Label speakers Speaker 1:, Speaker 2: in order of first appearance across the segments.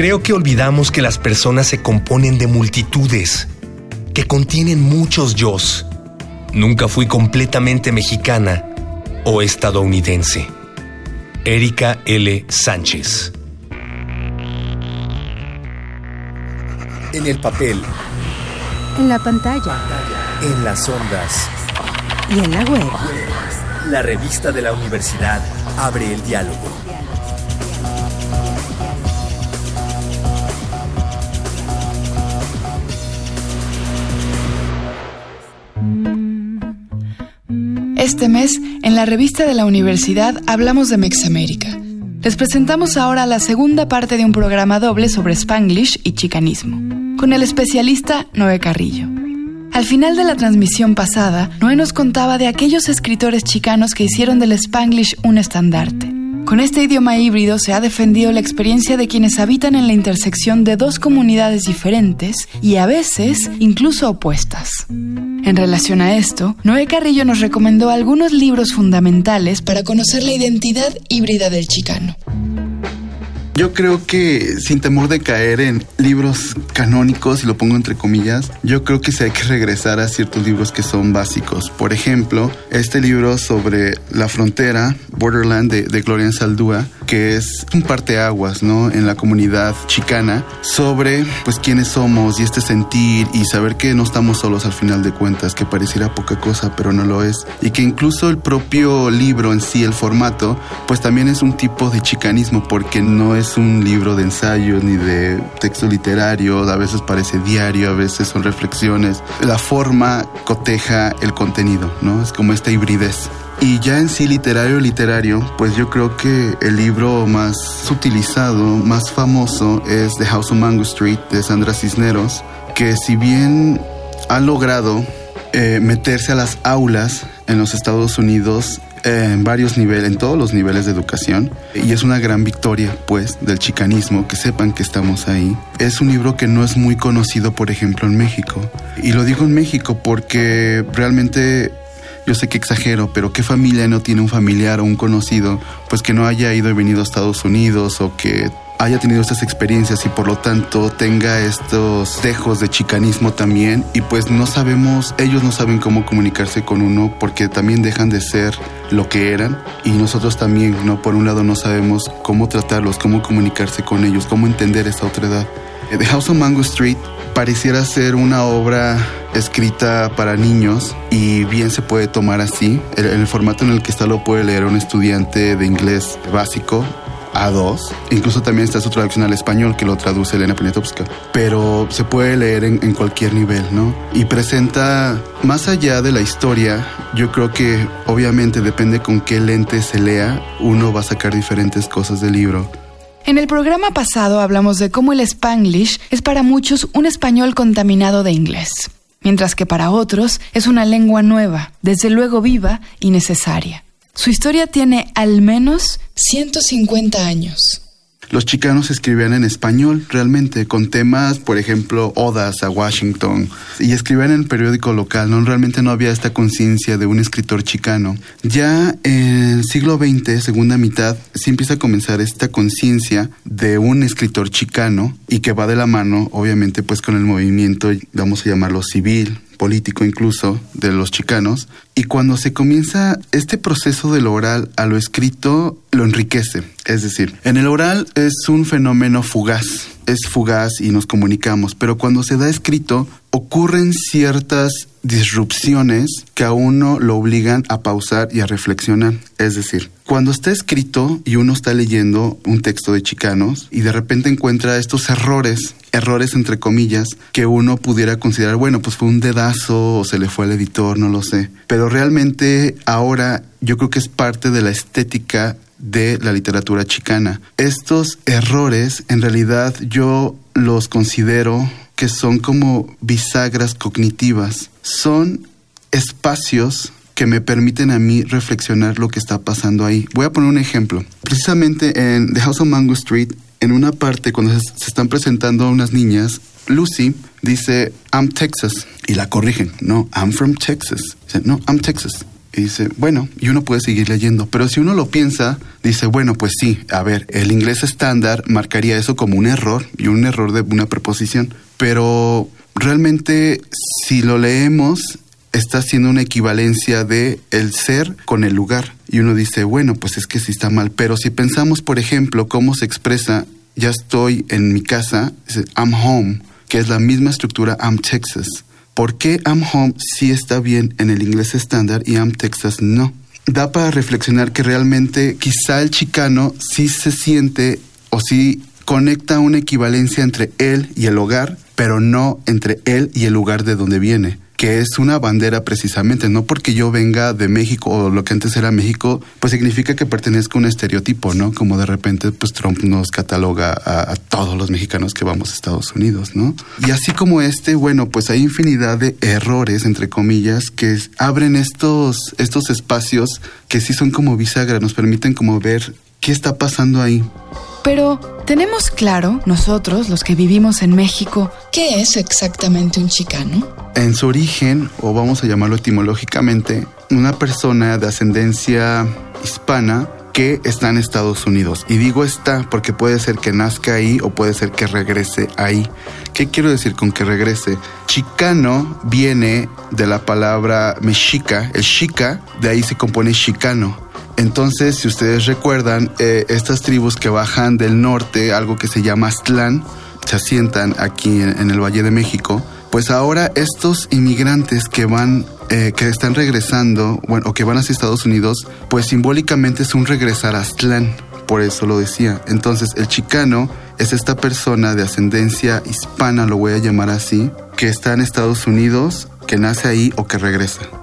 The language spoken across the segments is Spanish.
Speaker 1: Creo que olvidamos que las personas se componen de multitudes, que contienen muchos yos. Nunca fui completamente mexicana o estadounidense. Erika L. Sánchez.
Speaker 2: En el papel.
Speaker 3: En la pantalla.
Speaker 2: En las ondas.
Speaker 3: Y en la web.
Speaker 2: La revista de la universidad abre el diálogo.
Speaker 4: Este mes, en la revista de la universidad hablamos de Mexamérica. Les presentamos ahora la segunda parte de un programa doble sobre Spanglish y chicanismo, con el especialista Noé Carrillo. Al final de la transmisión pasada, Noé nos contaba de aquellos escritores chicanos que hicieron del Spanglish un estandarte. Con este idioma híbrido se ha defendido la experiencia de quienes habitan en la intersección de dos comunidades diferentes y a veces incluso opuestas. En relación a esto, Noé Carrillo nos recomendó algunos libros fundamentales para conocer la identidad híbrida del chicano.
Speaker 5: Yo creo que sin temor de caer en libros canónicos, y lo pongo entre comillas, yo creo que sí hay que regresar a ciertos libros que son básicos. Por ejemplo, este libro sobre la frontera, Borderland, de, de Gloria Saldúa, que es un parteaguas, ¿no? En la comunidad chicana, sobre, pues, quiénes somos y este sentir y saber que no estamos solos al final de cuentas, que pareciera poca cosa, pero no lo es. Y que incluso el propio libro en sí, el formato, pues también es un tipo de chicanismo, porque no es un libro de ensayos ni de texto literario, a veces parece diario, a veces son reflexiones. La forma coteja el contenido, ¿no? Es como esta hibridez. Y ya en sí literario literario, pues yo creo que el libro más utilizado, más famoso es The House of Mango Street de Sandra Cisneros, que si bien ha logrado eh, meterse a las aulas en los Estados Unidos en varios niveles, en todos los niveles de educación. Y es una gran victoria, pues, del chicanismo, que sepan que estamos ahí. Es un libro que no es muy conocido, por ejemplo, en México. Y lo digo en México porque realmente yo sé que exagero, pero ¿qué familia no tiene un familiar o un conocido, pues que no haya ido y venido a Estados Unidos o que haya tenido estas experiencias y por lo tanto tenga estos dejos de chicanismo también y pues no sabemos, ellos no saben cómo comunicarse con uno porque también dejan de ser lo que eran y nosotros también, ¿no? Por un lado no sabemos cómo tratarlos, cómo comunicarse con ellos, cómo entender esta otra edad. The House of Mango Street pareciera ser una obra escrita para niños y bien se puede tomar así. En el, formato en el que está lo puede leer un estudiante de inglés básico a2. Incluso también está su traducción al español que lo traduce Elena Poniatowska. Pero se puede leer en, cualquier nivel, ¿no? Y presenta, más allá de la historia, yo creo que obviamente depende con qué lente se lea, uno va a sacar diferentes cosas del libro.
Speaker 4: En el programa pasado hablamos de cómo el spanglish es para muchos un español contaminado de inglés, mientras que para otros es una lengua nueva, desde luego viva y necesaria. Su historia tiene al menos 150 años.
Speaker 5: Los chicanos escribían en español realmente, con temas, por ejemplo, odas a Washington, y escribían en el periódico local, ¿no? Realmente no había esta conciencia de un escritor chicano. Ya en el siglo XX, segunda mitad, sí empieza a comenzar esta conciencia de un escritor chicano y que va de la mano, obviamente, pues con el movimiento, vamos a llamarlo civil, político incluso de los chicanos y cuando se comienza este proceso de lo oral a lo escrito lo enriquece. Es decir en el oral es un fenómeno fugaz es fugaz y nos comunicamos pero cuando se da escrito ocurren ciertas disrupciones que a uno lo obligan a pausar y a reflexionar. Es decir, cuando está escrito y uno está leyendo un texto de chicanos y de repente encuentra estos errores, errores entre comillas, que uno pudiera considerar, bueno, pues fue un dedazo o se le fue al editor, no lo sé. Pero realmente ahora yo creo que es parte de la estética de la literatura chicana. Estos errores en realidad yo los considero que son como bisagras cognitivas. Son espacios que me permiten a mí reflexionar lo que está pasando ahí. Voy a poner un ejemplo. Precisamente en The House of Mango Street, en una parte cuando se, están presentando a unas niñas, Lucy dice, I'm Texas. Y la corrigen. No, I'm from Texas. no, I'm Texas. Y dice, bueno, y uno puede seguir leyendo. Pero si uno lo piensa, dice, bueno, pues sí, a ver, el inglés estándar marcaría eso como un error y un error de una preposición. Pero realmente, si lo leemos, está haciendo una equivalencia de el ser con el lugar. Y uno dice, bueno, pues es que sí está mal. Pero si pensamos, por ejemplo, cómo se expresa, ya estoy en mi casa, I'm home, que es la misma estructura, I'm Texas. ¿Por qué I'm home sí está bien en el inglés estándar y I'm Texas no? Da para reflexionar que realmente quizá el chicano sí se siente o sí conecta una equivalencia entre él y el hogar, pero no entre él y el lugar de donde viene que es una bandera precisamente, no porque yo venga de México o lo que antes era México, pues significa que pertenezco a un estereotipo, ¿no? Como de repente pues Trump nos cataloga a, todos los mexicanos que vamos a Estados Unidos, ¿no? Y así como este, bueno, pues hay infinidad de errores, entre comillas, que abren estos, estos espacios que sí son como bisagra, nos permiten como ver qué está pasando ahí.
Speaker 4: Pero, ¿tenemos claro, nosotros, los que vivimos en México, qué es exactamente un chicano?
Speaker 5: En su origen, o vamos a llamarlo etimológicamente, una persona de ascendencia hispana que está en Estados Unidos. Y digo está porque puede ser que nazca ahí o puede ser que regrese ahí. ¿Qué quiero decir con que regrese? Chicano viene de la palabra mexica. El chica, de ahí se compone chicano. Entonces, si ustedes recuerdan, eh, estas tribus que bajan del norte, algo que se llama Aztlán, se asientan aquí en, el Valle de México, pues ahora estos inmigrantes que van, eh, que están regresando, o que van hacia Estados Unidos, pues simbólicamente es un regresar a Aztlán, por eso lo decía. Entonces, el chicano es esta persona de ascendencia hispana, lo voy a llamar así, que está en Estados Unidos, que nace ahí o que regresa.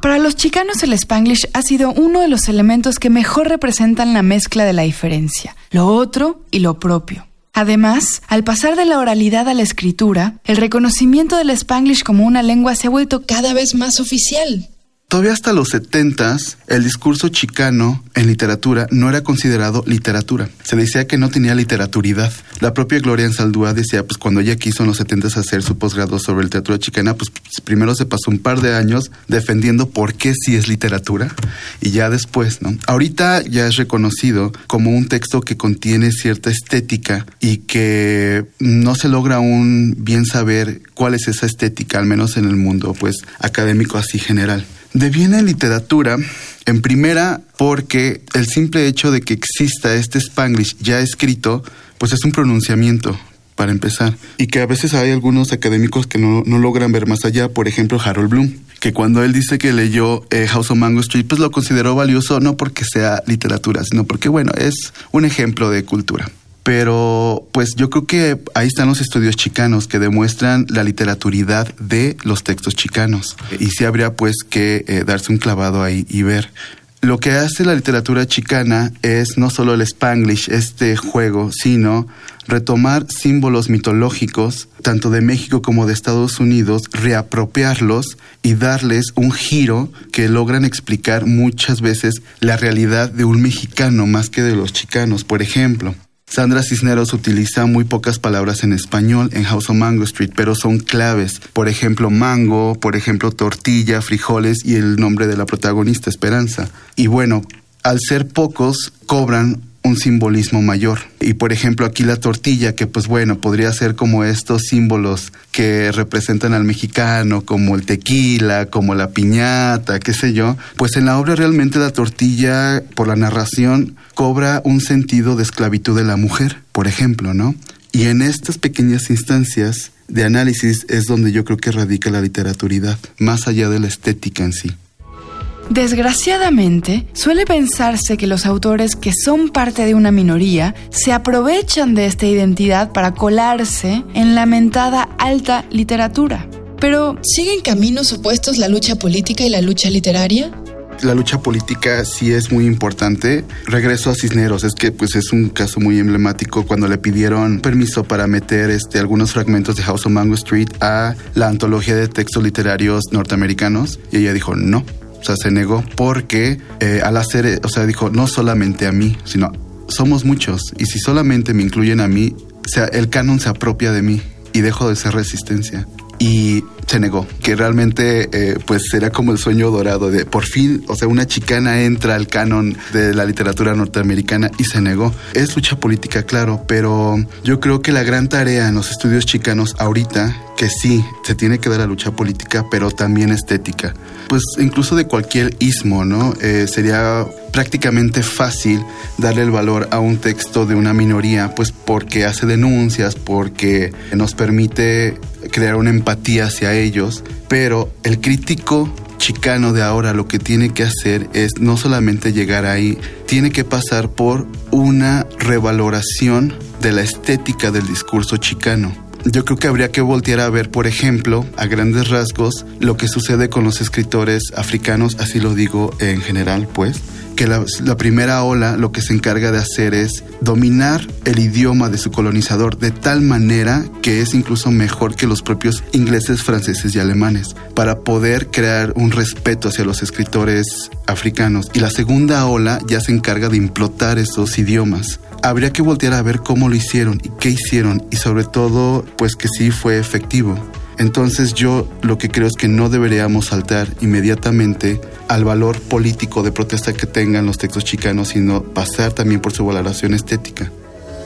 Speaker 4: Para los chicanos el spanglish ha sido uno de los elementos que mejor representan la mezcla de la diferencia, lo otro y lo propio. Además, al pasar de la oralidad a la escritura, el reconocimiento del spanglish como una lengua se ha vuelto cada vez más oficial.
Speaker 5: Todavía hasta los 70 el discurso chicano en literatura no era considerado literatura. Se decía que no tenía literaturidad. La propia Gloria Ensaldúa decía, pues cuando ella quiso en los 70 hacer su posgrado sobre literatura chicana, pues primero se pasó un par de años defendiendo por qué sí es literatura y ya después, ¿no? Ahorita ya es reconocido como un texto que contiene cierta estética y que no se logra aún bien saber cuál es esa estética, al menos en el mundo, pues académico así general. Deviene literatura en primera porque el simple hecho de que exista este spanglish ya escrito, pues es un pronunciamiento para empezar. Y que a veces hay algunos académicos que no, no logran ver más allá, por ejemplo Harold Bloom, que cuando él dice que leyó eh, House of Mango Street, pues lo consideró valioso no porque sea literatura, sino porque, bueno, es un ejemplo de cultura pero pues yo creo que ahí están los estudios chicanos que demuestran la literaturidad de los textos chicanos y sí habría pues que eh, darse un clavado ahí y ver. Lo que hace la literatura chicana es no solo el spanglish, este juego, sino retomar símbolos mitológicos, tanto de México como de Estados Unidos, reapropiarlos y darles un giro que logran explicar muchas veces la realidad de un mexicano más que de los chicanos. Por ejemplo, Sandra Cisneros utiliza muy pocas palabras en español en House of Mango Street, pero son claves. Por ejemplo, mango, por ejemplo, tortilla, frijoles y el nombre de la protagonista, Esperanza. Y bueno, al ser pocos, cobran un simbolismo mayor. Y por ejemplo aquí la tortilla, que pues bueno, podría ser como estos símbolos que representan al mexicano, como el tequila, como la piñata, qué sé yo, pues en la obra realmente la tortilla, por la narración, cobra un sentido de esclavitud de la mujer, por ejemplo, ¿no? Y en estas pequeñas instancias de análisis es donde yo creo que radica la literaturidad, más allá de la estética en sí.
Speaker 4: Desgraciadamente, suele pensarse que los autores que son parte de una minoría se aprovechan de esta identidad para colarse en la mentada alta literatura. Pero, ¿siguen caminos opuestos la lucha política y la lucha literaria?
Speaker 5: la lucha política sí es muy importante. Regreso a Cisneros, es que pues es un caso muy emblemático cuando le pidieron permiso para meter este algunos fragmentos de House of Mango Street a la antología de textos literarios norteamericanos y ella dijo no. O sea, se negó porque eh, al hacer, o sea, dijo, no solamente a mí, sino somos muchos. Y si solamente me incluyen a mí, o sea, el canon se apropia de mí y dejo de ser resistencia. y se negó, que realmente eh, pues sería como el sueño dorado de por fin, o sea, una chicana entra al canon de la literatura norteamericana y se negó. Es lucha política, claro, pero yo creo que la gran tarea en los estudios chicanos ahorita, que sí, se tiene que dar la lucha política, pero también estética. Pues incluso de cualquier ismo, ¿no? Eh, sería prácticamente fácil darle el valor a un texto de una minoría, pues porque hace denuncias, porque nos permite crear una empatía hacia ellos, pero el crítico chicano de ahora lo que tiene que hacer es no solamente llegar ahí, tiene que pasar por una revaloración de la estética del discurso chicano. Yo creo que habría que voltear a ver, por ejemplo, a grandes rasgos, lo que sucede con los escritores africanos, así lo digo en general, pues, que la, primera ola lo que se encarga de hacer es dominar el idioma de su colonizador de tal manera que es incluso mejor que los propios ingleses, franceses y alemanes, para poder crear un respeto hacia los escritores africanos. Y la segunda ola ya se encarga de implotar esos idiomas habría que voltear a ver cómo lo hicieron y qué hicieron y sobre todo pues que sí fue efectivo. Entonces yo lo que creo es que no deberíamos saltar inmediatamente al valor político de protesta que tengan los textos chicanos, sino pasar también por su valoración estética.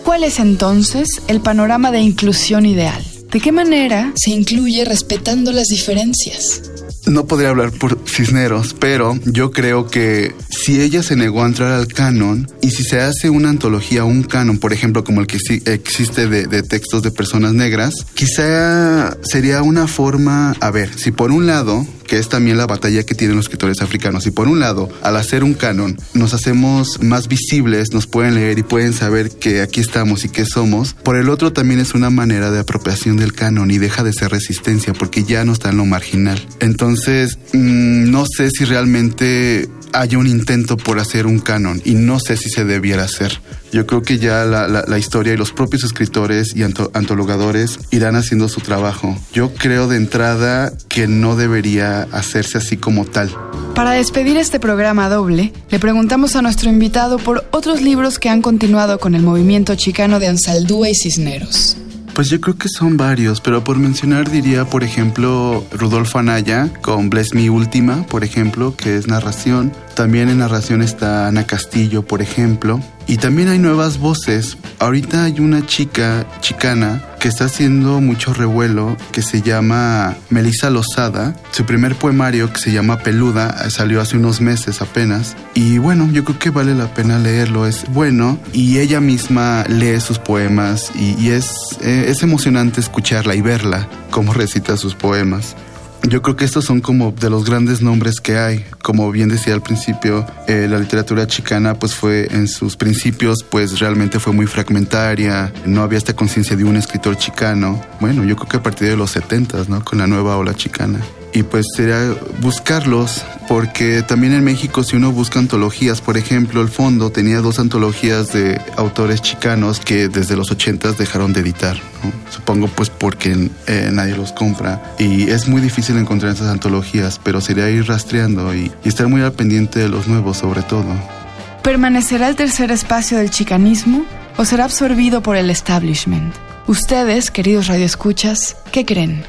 Speaker 4: ¿Cuál es entonces el panorama de inclusión ideal? ¿De qué manera se incluye respetando las diferencias?
Speaker 5: No podría hablar por Cisneros, pero yo creo que si ella se negó a entrar al canon y si se hace una antología, un canon, por ejemplo, como el que existe de, de, textos de personas negras, quizá sería una forma, a ver, si por un lado que es también la batalla que tienen los escritores africanos. Y por un lado, al hacer un canon, nos hacemos más visibles, nos pueden leer y pueden saber que aquí estamos y que somos. Por el otro, también es una manera de apropiación del canon y deja de ser resistencia porque ya no está en lo marginal. Entonces, mm, no sé si realmente haya un intento por hacer un canon y no sé si se debiera hacer. Yo creo que ya la, historia y los propios escritores y antologadores irán haciendo su trabajo. Yo creo de entrada que no debería hacerse así como tal.
Speaker 4: Para despedir este programa doble, le preguntamos a nuestro invitado por otros libros que han continuado con el movimiento chicano de Ansaldúa y Cisneros.
Speaker 5: Pues yo creo que son varios, pero por mencionar diría, por ejemplo, Rudolfo Anaya con Bless Me Última, por ejemplo, que es narración. También en narración está Ana Castillo, por ejemplo. Y también hay nuevas voces. Ahorita hay una chica chicana que está haciendo mucho revuelo que se llama Melissa Lozada. Su primer poemario que se llama Peluda salió hace unos meses apenas. Y bueno, yo creo que vale la pena leerlo. Es bueno y ella misma lee sus poemas y, es, eh, es emocionante escucharla y verla cómo recita sus poemas. Yo creo que estos son como de los grandes nombres que hay. Como bien decía al principio, eh, la literatura chicana pues fue en sus principios pues realmente fue muy fragmentaria, no había esta conciencia de un escritor chicano. Bueno, yo creo que a partir de los 70, ¿no? Con la nueva ola chicana y pues sería buscarlos porque también en México si uno busca antologías, por ejemplo, el fondo tenía dos antologías de autores chicanos que desde los 80 dejaron de editar, supongo pues porque eh, nadie los compra y es muy difícil encontrar esas antologías, pero sería ir rastreando y, y estar muy al pendiente de los nuevos sobre todo.
Speaker 4: ¿Permanecerá el tercer espacio del chicanismo o será absorbido por el establishment? Ustedes, queridos radioescuchas, ¿qué creen?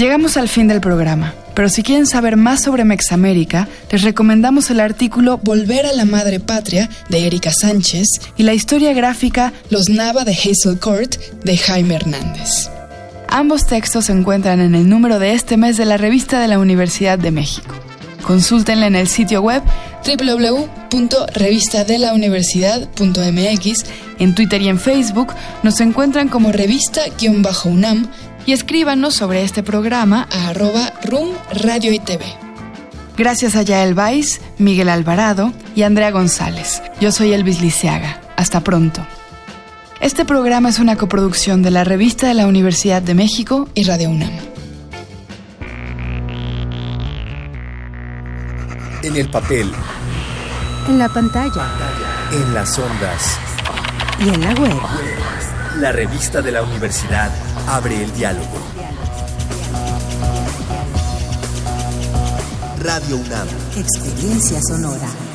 Speaker 4: Llegamos al fin del programa, pero si quieren saber más sobre Mexamérica, les recomendamos el artículo Volver a la Madre Patria de Erika Sánchez y la historia gráfica Los Nava de Hazel Court de Jaime Hernández. Ambos textos se encuentran en el número de este mes de la revista de la Universidad de México. Consúltenla en el sitio web www.revistadelauniversidad.mx. En Twitter y en Facebook nos encuentran como revista-unam y escríbanos sobre este programa a arroba room radio y TV. Gracias a Yael Vais, Miguel Alvarado y Andrea González. Yo soy Elvis Liceaga. Hasta pronto. Este programa es una coproducción de la Revista de la Universidad de México y Radio UNAM.
Speaker 2: En el papel.
Speaker 3: En la pantalla.
Speaker 2: En las ondas.
Speaker 3: Y en la web.
Speaker 2: La revista de la universidad abre el diálogo. Radio UNAM.
Speaker 3: Experiencia sonora.